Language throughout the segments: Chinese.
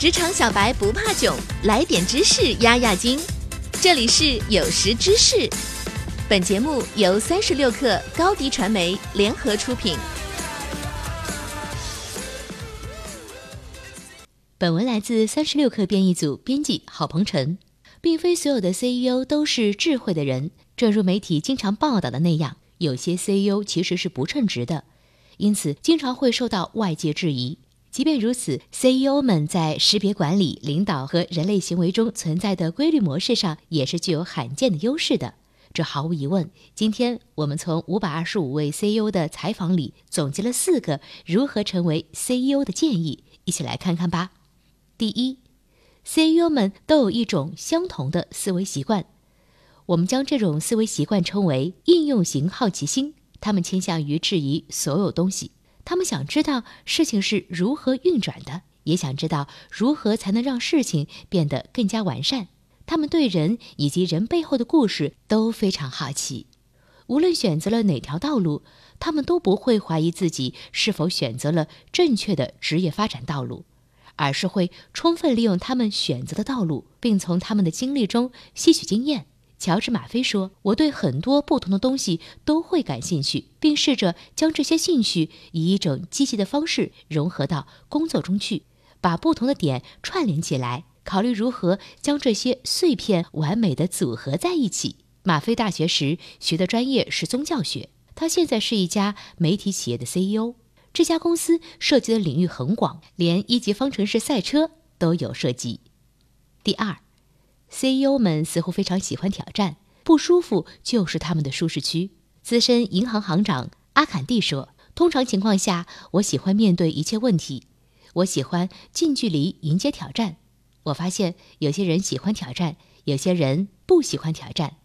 职场小白不怕囧，来点知识压压惊。这里是有识知识，本节目由三十六克高低传媒联合出品。本文来自三十六克编译组编辑郝鹏程。并非所有的 CEO 都是智慧的人，正如媒体经常报道的那样，有些 CEO 其实是不称职的，因此经常会受到外界质疑。即便如此，CEO 们在识别管理、领导和人类行为中存在的规律模式上，也是具有罕见的优势的。这毫无疑问。今天我们从五百二十五位 CEO 的采访里总结了四个如何成为 CEO 的建议，一起来看看吧。第一，CEO 们都有一种相同的思维习惯，我们将这种思维习惯称为应用型好奇心。他们倾向于质疑所有东西。他们想知道事情是如何运转的，也想知道如何才能让事情变得更加完善。他们对人以及人背后的故事都非常好奇。无论选择了哪条道路，他们都不会怀疑自己是否选择了正确的职业发展道路，而是会充分利用他们选择的道路，并从他们的经历中吸取经验。乔治·马菲说：“我对很多不同的东西都会感兴趣，并试着将这些兴趣以一种积极的方式融合到工作中去，把不同的点串联起来，考虑如何将这些碎片完美的组合在一起。”马菲大学时学的专业是宗教学，他现在是一家媒体企业的 CEO。这家公司涉及的领域很广，连一级方程式赛车都有涉及。第二。CEO 们似乎非常喜欢挑战，不舒服就是他们的舒适区。资深银行行长阿坎蒂说：“通常情况下，我喜欢面对一切问题，我喜欢近距离迎接挑战。我发现有些人喜欢挑战，有些人不喜欢挑战。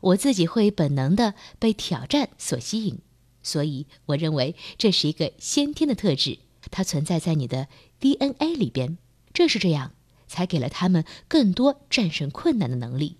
我自己会本能的被挑战所吸引，所以我认为这是一个先天的特质，它存在在你的 DNA 里边。正是这样。”才给了他们更多战胜困难的能力。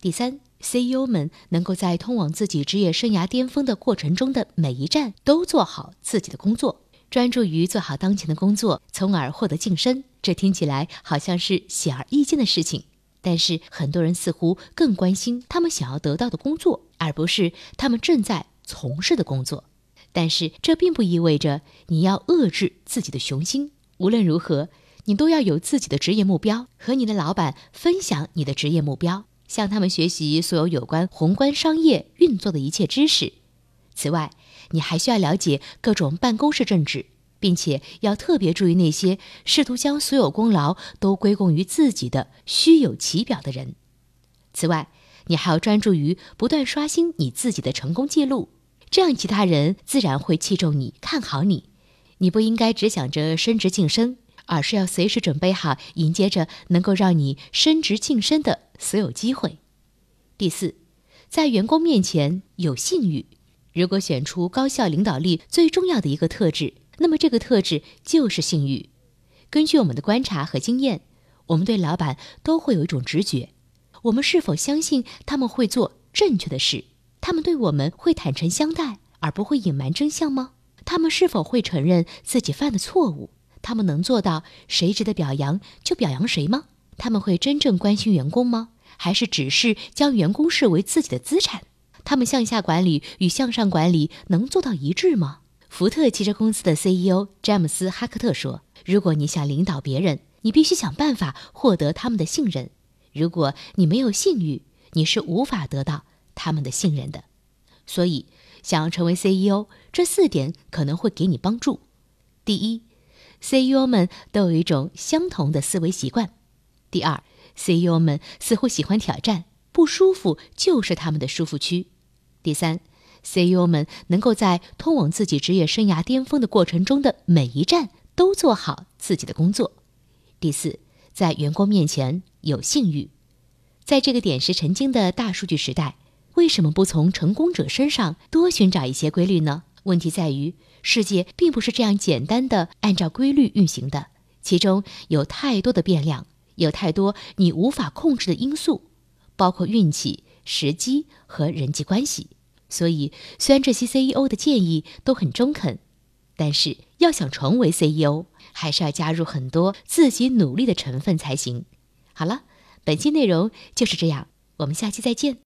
第三，CEO 们能够在通往自己职业生涯巅峰的过程中的每一站都做好自己的工作，专注于做好当前的工作，从而获得晋升。这听起来好像是显而易见的事情，但是很多人似乎更关心他们想要得到的工作，而不是他们正在从事的工作。但是这并不意味着你要遏制自己的雄心。无论如何。你都要有自己的职业目标，和你的老板分享你的职业目标，向他们学习所有有关宏观商业运作的一切知识。此外，你还需要了解各种办公室政治，并且要特别注意那些试图将所有功劳都归功于自己的虚有其表的人。此外，你还要专注于不断刷新你自己的成功记录，这样其他人自然会器重你、看好你。你不应该只想着升职晋升。而是要随时准备好迎接着能够让你升职晋升的所有机会。第四，在员工面前有信誉。如果选出高效领导力最重要的一个特质，那么这个特质就是信誉。根据我们的观察和经验，我们对老板都会有一种直觉：我们是否相信他们会做正确的事？他们对我们会坦诚相待，而不会隐瞒真相吗？他们是否会承认自己犯的错误？他们能做到谁值得表扬就表扬谁吗？他们会真正关心员工吗？还是只是将员工视为自己的资产？他们向下管理与向上管理能做到一致吗？福特汽车公司的 CEO 詹姆斯·哈克特说：“如果你想领导别人，你必须想办法获得他们的信任。如果你没有信誉，你是无法得到他们的信任的。所以，想要成为 CEO，这四点可能会给你帮助。第一。” CEO 们都有一种相同的思维习惯。第二，CEO 们似乎喜欢挑战，不舒服就是他们的舒服区。第三，CEO 们能够在通往自己职业生涯巅峰的过程中的每一站都做好自己的工作。第四，在员工面前有信誉。在这个点石成金的大数据时代，为什么不从成功者身上多寻找一些规律呢？问题在于。世界并不是这样简单的按照规律运行的，其中有太多的变量，有太多你无法控制的因素，包括运气、时机和人际关系。所以，虽然这些 CEO 的建议都很中肯，但是要想成为 CEO，还是要加入很多自己努力的成分才行。好了，本期内容就是这样，我们下期再见。